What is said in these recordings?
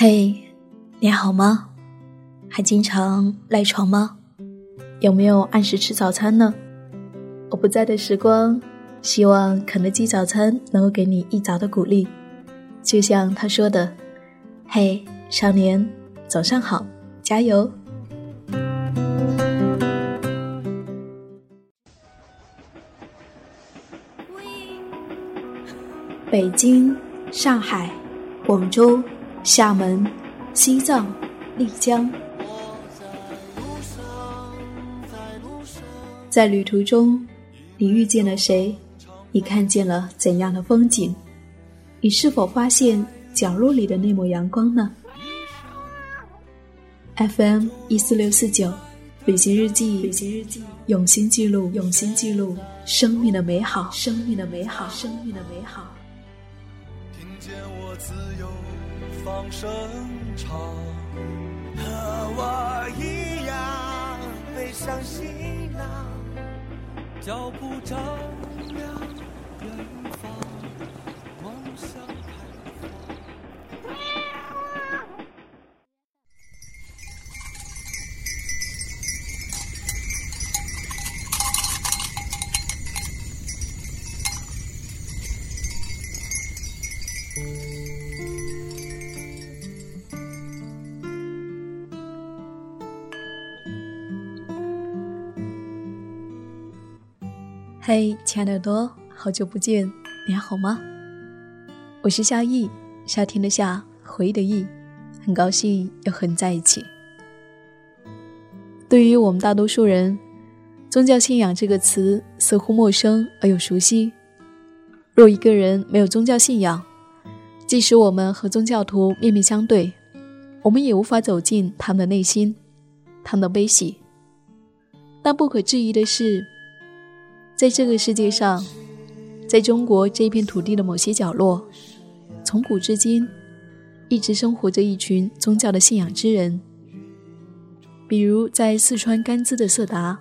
嘿，你好吗？还经常赖床吗？有没有按时吃早餐呢？我不在的时光，希望肯德基早餐能够给你一早的鼓励。就像他说的：“嘿，少年，早上好，加油！”北京、上海、广州。厦门、西藏、丽江，在旅途中，你遇见了谁？你看见了怎样的风景？你是否发现角落里的那抹阳光呢？FM 一四六四九，旅行日记，旅行日记，用心记录，用心记录生命的美好，生命的美好，生命的美好。听见我自由。放声唱，和我一样背上行囊，脚步丈量嘿，亲爱的多，好久不见，你还好吗？我是夏意，夏天的夏，回忆的忆，很高兴又和你在一起。对于我们大多数人，宗教信仰这个词似乎陌生而又熟悉。若一个人没有宗教信仰，即使我们和宗教徒面面相对，我们也无法走进他们的内心，他们的悲喜。但不可置疑的是。在这个世界上，在中国这片土地的某些角落，从古至今，一直生活着一群宗教的信仰之人。比如在四川甘孜的色达，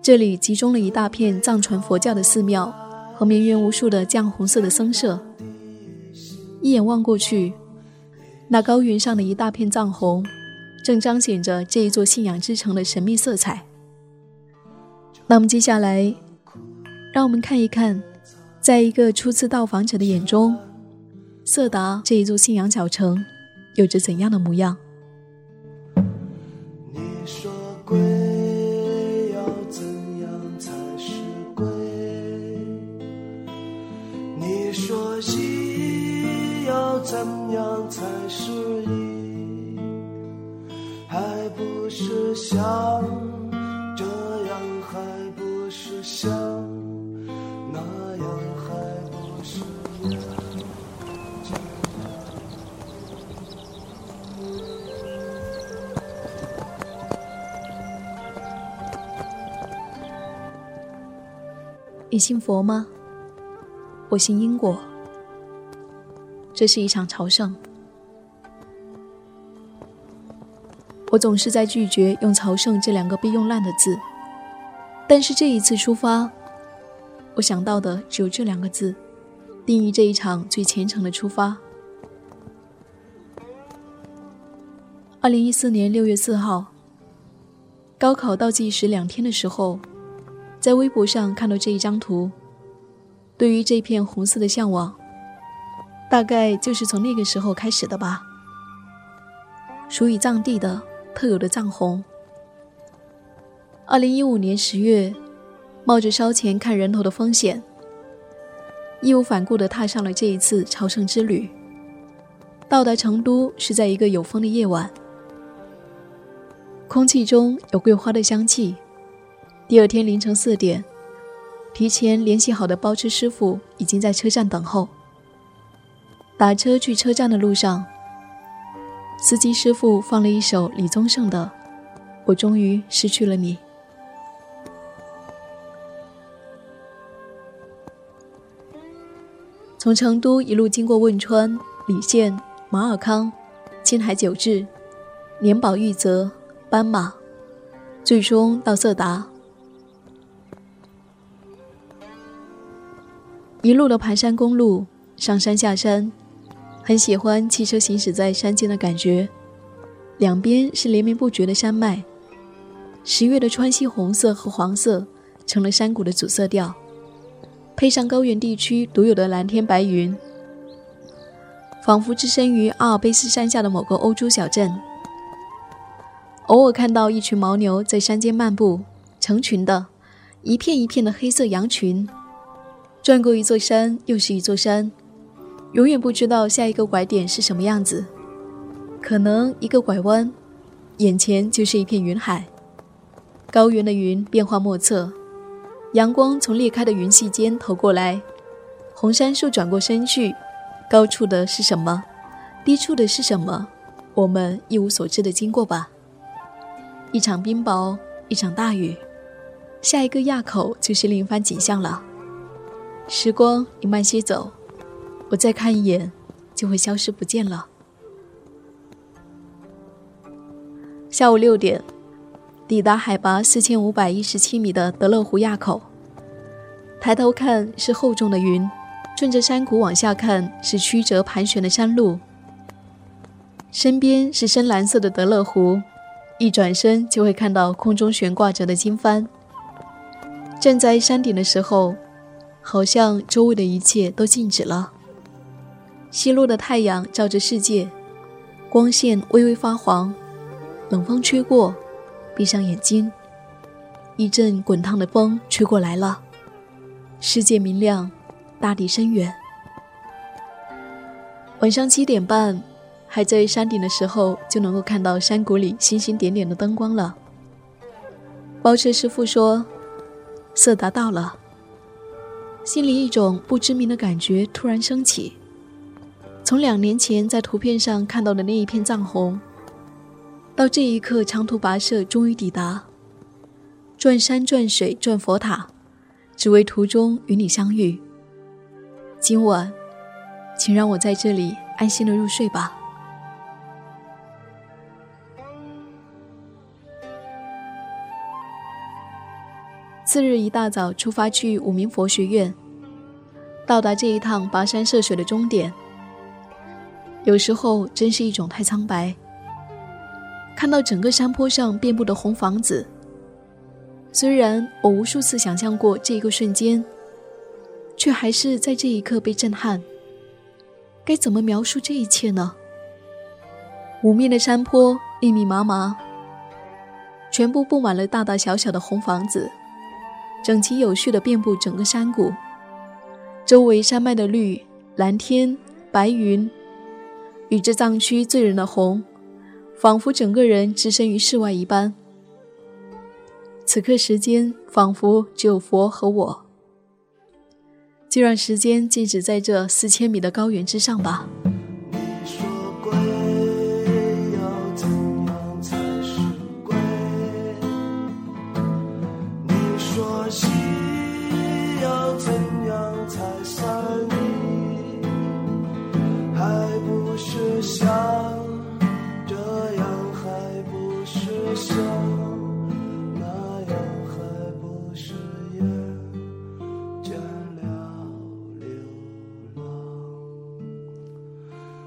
这里集中了一大片藏传佛教的寺庙和绵延无数的绛红色的僧舍。一眼望过去，那高原上的一大片藏红，正彰显着这一座信仰之城的神秘色彩。那么接下来，让我们看一看，在一个初次到访者的眼中，色达这一座信仰小城有着怎样的模样？你信佛吗？我信因果。这是一场朝圣。我总是在拒绝用“朝圣”这两个被用烂的字。但是这一次出发，我想到的只有这两个字，定义这一场最虔诚的出发。二零一四年六月四号，高考倒计时两天的时候，在微博上看到这一张图，对于这片红色的向往，大概就是从那个时候开始的吧。属于藏地的特有的藏红。二零一五年十月，冒着烧钱看人头的风险，义无反顾地踏上了这一次朝圣之旅。到达成都是在一个有风的夜晚，空气中有桂花的香气。第二天凌晨四点，提前联系好的包车师傅已经在车站等候。打车去车站的路上，司机师傅放了一首李宗盛的《我终于失去了你》。从成都一路经过汶川、理县、马尔康、青海九治、年保玉泽、斑马，最终到色达。一路的盘山公路，上山下山，很喜欢汽车行驶在山间的感觉，两边是连绵不绝的山脉，十月的川西红色和黄色成了山谷的主色调，配上高原地区独有的蓝天白云，仿佛置身于阿尔卑斯山下的某个欧洲小镇。偶尔看到一群牦牛在山间漫步，成群的，一片一片的黑色羊群，转过一座山又是一座山。永远不知道下一个拐点是什么样子，可能一个拐弯，眼前就是一片云海。高原的云变化莫测，阳光从裂开的云隙间投过来，红杉树转过身去，高处的是什么，低处的是什么，我们一无所知的经过吧。一场冰雹，一场大雨，下一个垭口就是另一番景象了。时光，你慢些走。我再看一眼，就会消失不见了。下午六点，抵达海拔四千五百一十七米的德勒湖垭口。抬头看是厚重的云，顺着山谷往下看是曲折盘旋的山路。身边是深蓝色的德勒湖，一转身就会看到空中悬挂着的经幡。站在山顶的时候，好像周围的一切都静止了。西落的太阳照着世界，光线微微发黄，冷风吹过，闭上眼睛，一阵滚烫的风吹过来了，世界明亮，大地深远。晚上七点半，还在山顶的时候，就能够看到山谷里星星点点的灯光了。包车师傅说：“色达到了。”心里一种不知名的感觉突然升起。从两年前在图片上看到的那一片藏红，到这一刻长途跋涉终于抵达，转山转水转佛塔，只为途中与你相遇。今晚，请让我在这里安心的入睡吧。次日一大早出发去五明佛学院，到达这一趟跋山涉水的终点。有时候真是一种太苍白。看到整个山坡上遍布的红房子，虽然我无数次想象过这一个瞬间，却还是在这一刻被震撼。该怎么描述这一切呢？五面的山坡密密麻麻，全部布满了大大小小的红房子，整齐有序地遍布整个山谷。周围山脉的绿、蓝天、白云。与这藏区醉人的红，仿佛整个人置身于世外一般。此刻时间仿佛只有佛和我，就让时间静止在这四千米的高原之上吧。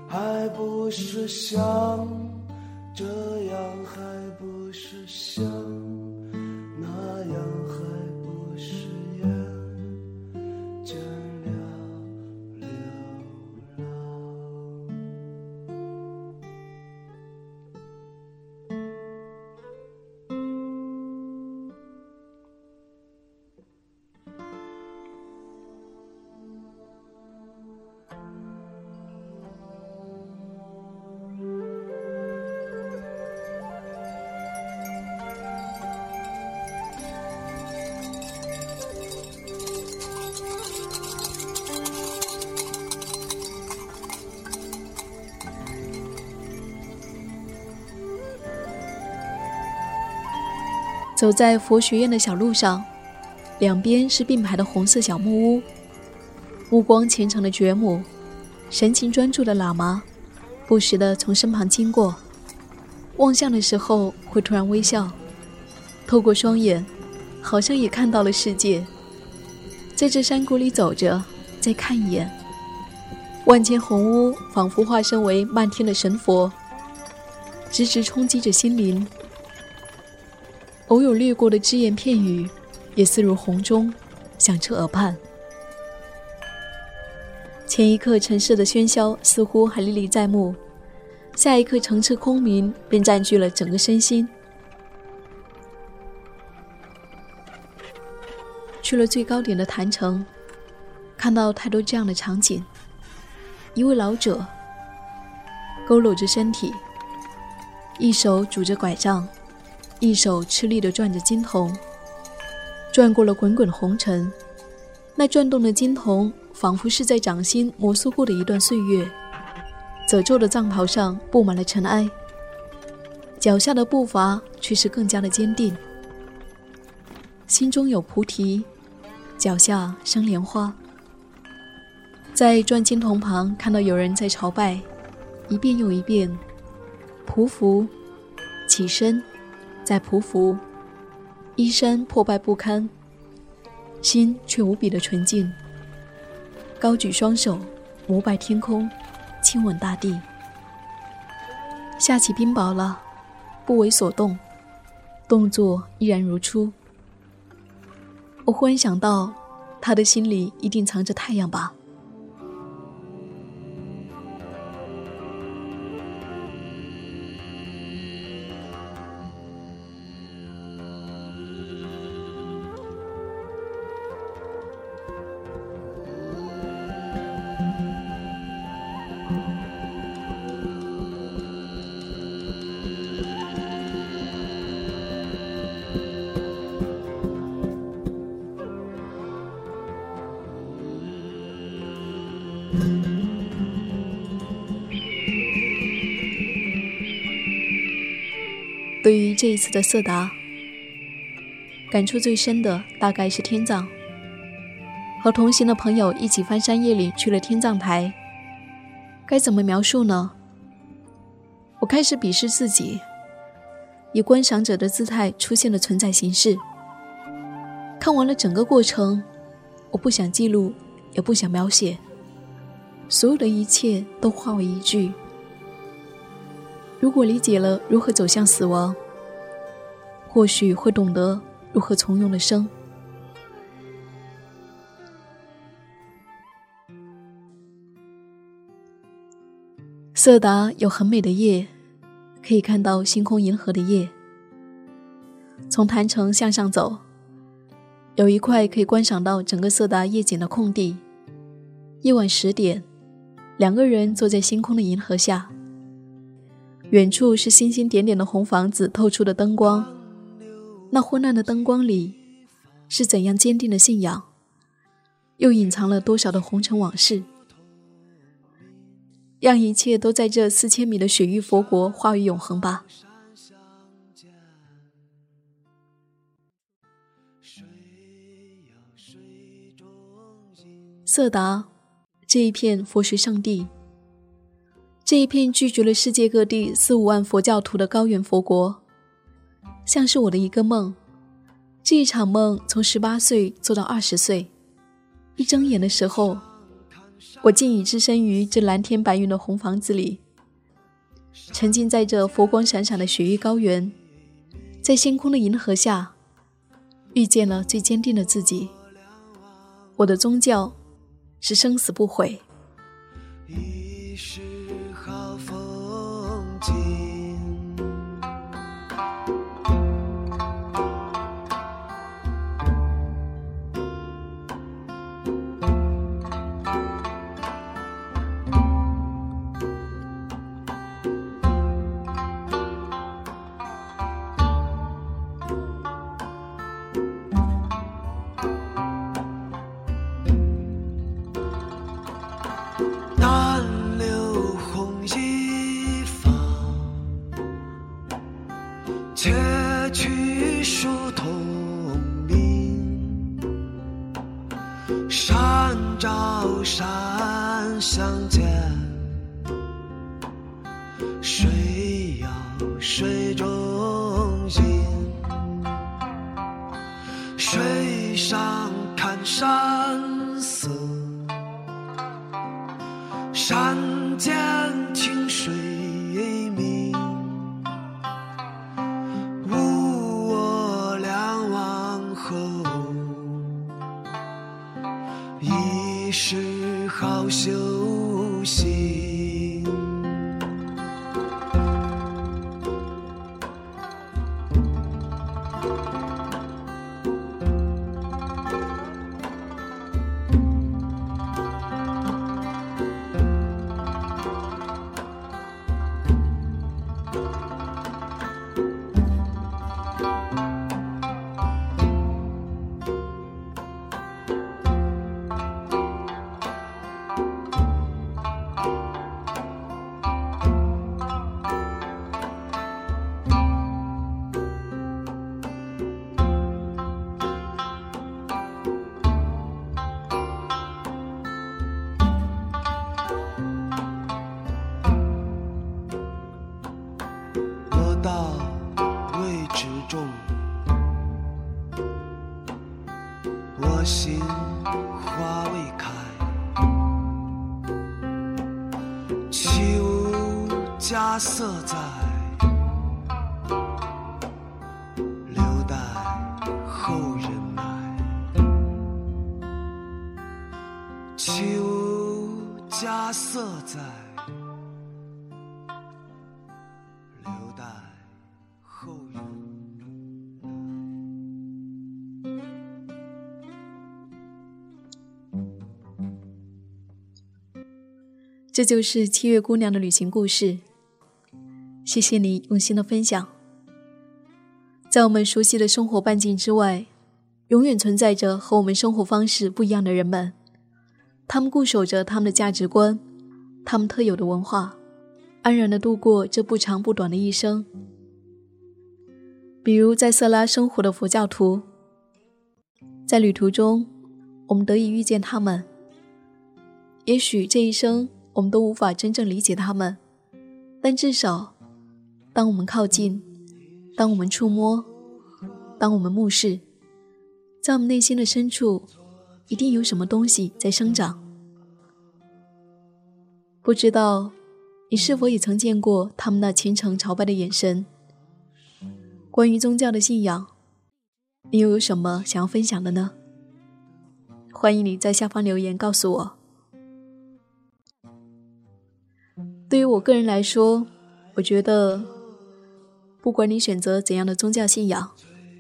还不是想走在佛学院的小路上，两边是并排的红色小木屋。目光虔诚的觉母，神情专注的喇嘛，不时的从身旁经过，望向的时候会突然微笑，透过双眼，好像也看到了世界。在这山谷里走着，再看一眼，万千红屋仿佛化身为漫天的神佛，直直冲击着心灵。偶有掠过的只言片语，也似如洪钟，响彻耳畔。前一刻城市的喧嚣似乎还历历在目，下一刻澄澈空明便占据了整个身心。去了最高点的坛城，看到太多这样的场景：一位老者佝偻着身体，一手拄着拐杖。一手吃力地转着金铜，转过了滚滚红尘。那转动的金铜，仿佛是在掌心摩挲过的一段岁月。褶皱的藏袍上布满了尘埃，脚下的步伐却是更加的坚定。心中有菩提，脚下生莲花。在转金铜旁看到有人在朝拜，一遍又一遍，匍匐，起身。在匍匐，衣衫破败不堪，心却无比的纯净。高举双手，膜拜天空，亲吻大地。下起冰雹了，不为所动，动作依然如初。我忽然想到，他的心里一定藏着太阳吧。对于这一次的色达，感触最深的大概是天葬。和同行的朋友一起翻山越岭去了天葬台，该怎么描述呢？我开始鄙视自己，以观赏者的姿态出现了存在形式。看完了整个过程，我不想记录，也不想描写。所有的一切都化为一句：如果理解了如何走向死亡，或许会懂得如何从容的生。色达有很美的夜，可以看到星空银河的夜。从坛城向上走，有一块可以观赏到整个色达夜景的空地。夜晚十点。两个人坐在星空的银河下，远处是星星点点的红房子透出的灯光，那昏暗的灯光里，是怎样坚定的信仰，又隐藏了多少的红尘往事？让一切都在这四千米的雪域佛国化为永恒吧。色达。这一片佛学圣地，这一片聚集了世界各地四五万佛教徒的高原佛国，像是我的一个梦。这一场梦从十八岁做到二十岁，一睁眼的时候，我竟已置身于这蓝天白云的红房子里，沉浸在这佛光闪闪的雪域高原，在星空的银河下，遇见了最坚定的自己。我的宗教。是生死不悔。却去书同明山照山相见。你是好休息。这就是七月姑娘的旅行故事。谢谢你用心的分享。在我们熟悉的生活半径之外，永远存在着和我们生活方式不一样的人们。他们固守着他们的价值观，他们特有的文化，安然的度过这不长不短的一生。比如在色拉生活的佛教徒，在旅途中，我们得以遇见他们。也许这一生我们都无法真正理解他们，但至少，当我们靠近，当我们触摸，当我们目视，在我们内心的深处，一定有什么东西在生长。不知道你是否也曾见过他们那虔诚朝拜的眼神？关于宗教的信仰，你又有什么想要分享的呢？欢迎你在下方留言告诉我。对于我个人来说，我觉得，不管你选择怎样的宗教信仰，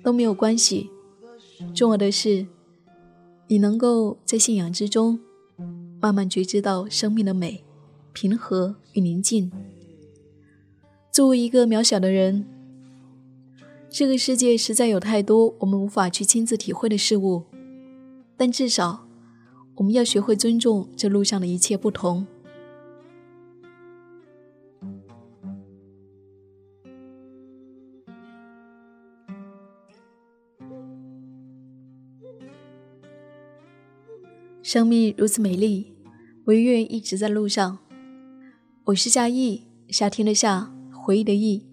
都没有关系。重要的是，你能够在信仰之中，慢慢觉知到生命的美、平和与宁静。作为一个渺小的人，这个世界实在有太多我们无法去亲自体会的事物，但至少，我们要学会尊重这路上的一切不同。生命如此美丽，我愿一直在路上。我是夏意，夏天的夏，回忆的忆。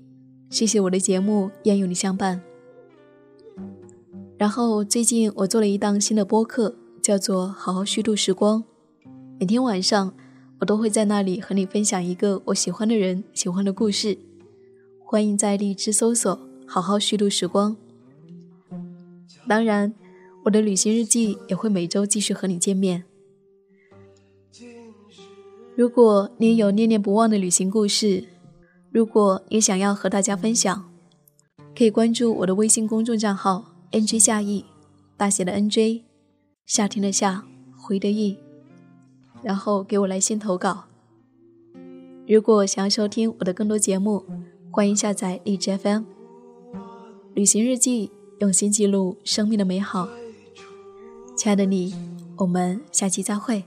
谢谢我的节目愿有你相伴。然后最近我做了一档新的播客，叫做《好好虚度时光》。每天晚上我都会在那里和你分享一个我喜欢的人、喜欢的故事。欢迎在荔枝搜索“好好虚度时光”。当然。我的旅行日记也会每周继续和你见面。如果你也有念念不忘的旅行故事，如果你想要和大家分享，可以关注我的微信公众账号 “nj 夏意”，大写的 “nj”，夏天的夏，回的意，然后给我来信投稿。如果想要收听我的更多节目，欢迎下载荔枝 FM。旅行日记，用心记录生命的美好。亲爱的你，我们下期再会。